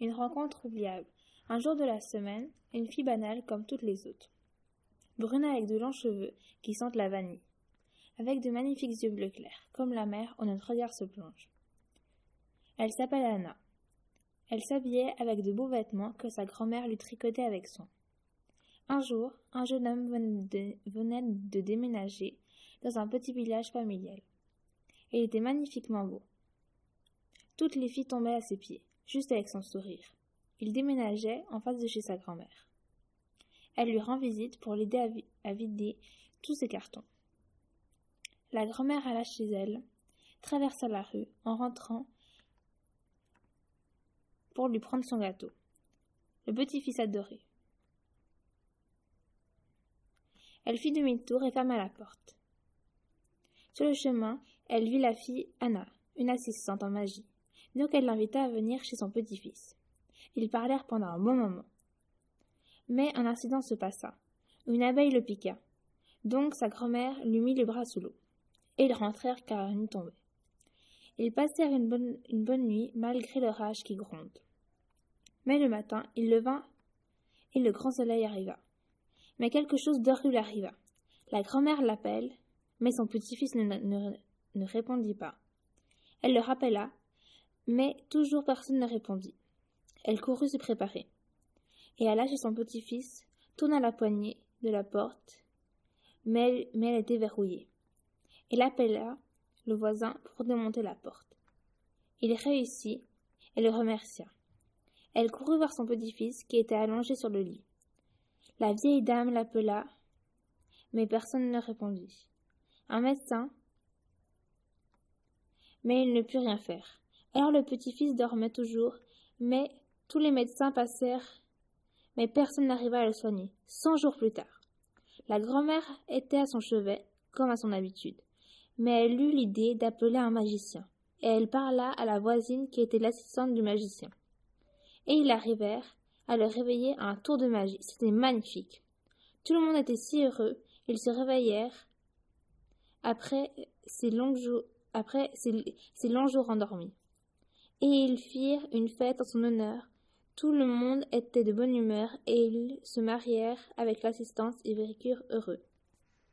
Une rencontre oubliable. Un jour de la semaine, une fille banale comme toutes les autres. Brune avec de longs cheveux qui sentent la vanille. Avec de magnifiques yeux bleu clair, comme la mer où notre regard se plonge. Elle s'appelle Anna. Elle s'habillait avec de beaux vêtements que sa grand-mère lui tricotait avec soin. Un jour, un jeune homme venait de, déménager dans un petit village familial. Il était magnifiquement beau. Toutes les filles tombaient à ses pieds, juste avec son sourire. Il déménageait en face de chez sa grand-mère. Elle lui rend visite pour l'aider à, vider tous ses cartons. La grand-mère alla chez elle, traversa la rue en rentrant pour lui prendre son gâteau. Le petit-fils adoré. Elle fit demi-tour et ferma la porte. Sur le chemin, elle vit la fille Anna, une assistante en magie. Donc elle l'invita à venir chez son petit-fils. Ils parlèrent pendant un bon moment. Mais un incident se passa. Une abeille le piqua. Donc sa grand-mère lui mit les bras sous l'eau. Et ils rentrèrent car une tombait. Ils passèrent une bonne, une bonne nuit malgré l'orage qui gronde. Mais le matin, il leva et le grand soleil arriva. Mais quelque chose d'horrible arriva. La grand-mère l'appelle, mais son petit-fils ne, répondit pas. Elle le rappela, mais toujours personne ne répondit. Elle courut se préparer, et alla chez son petit-fils, tourna la poignée de la porte, mais elle, mais elle était verrouillée. Elle appela le voisin pour démonter la porte. Il réussit et le remercia. Elle courut voir son petit-fils qui était allongé sur le lit. La vieille dame l'appela, mais personne ne répondit. Un médecin Mais il ne put rien faire. Le petit-fils dormait toujours, mais tous les médecins passèrent, mais personne n'arriva à le soigner. Cent jours plus tard. La grand-mère était à son chevet, comme à son habitude, mais elle eut l'idée d'appeler un magicien, et elle parla à la voisine qui était l'assistante du magicien. Et ils arrivèrent, à le réveiller à un tour de magie. C'était magnifique. Tout le monde était si heureux. Ils se réveillèrent après ces longs jours, après ces, longs jours endormis. Et ils firent une fête en son honneur. Tout le monde était de bonne humeur et ils se marièrent avec l'assistance et vécurent heureux.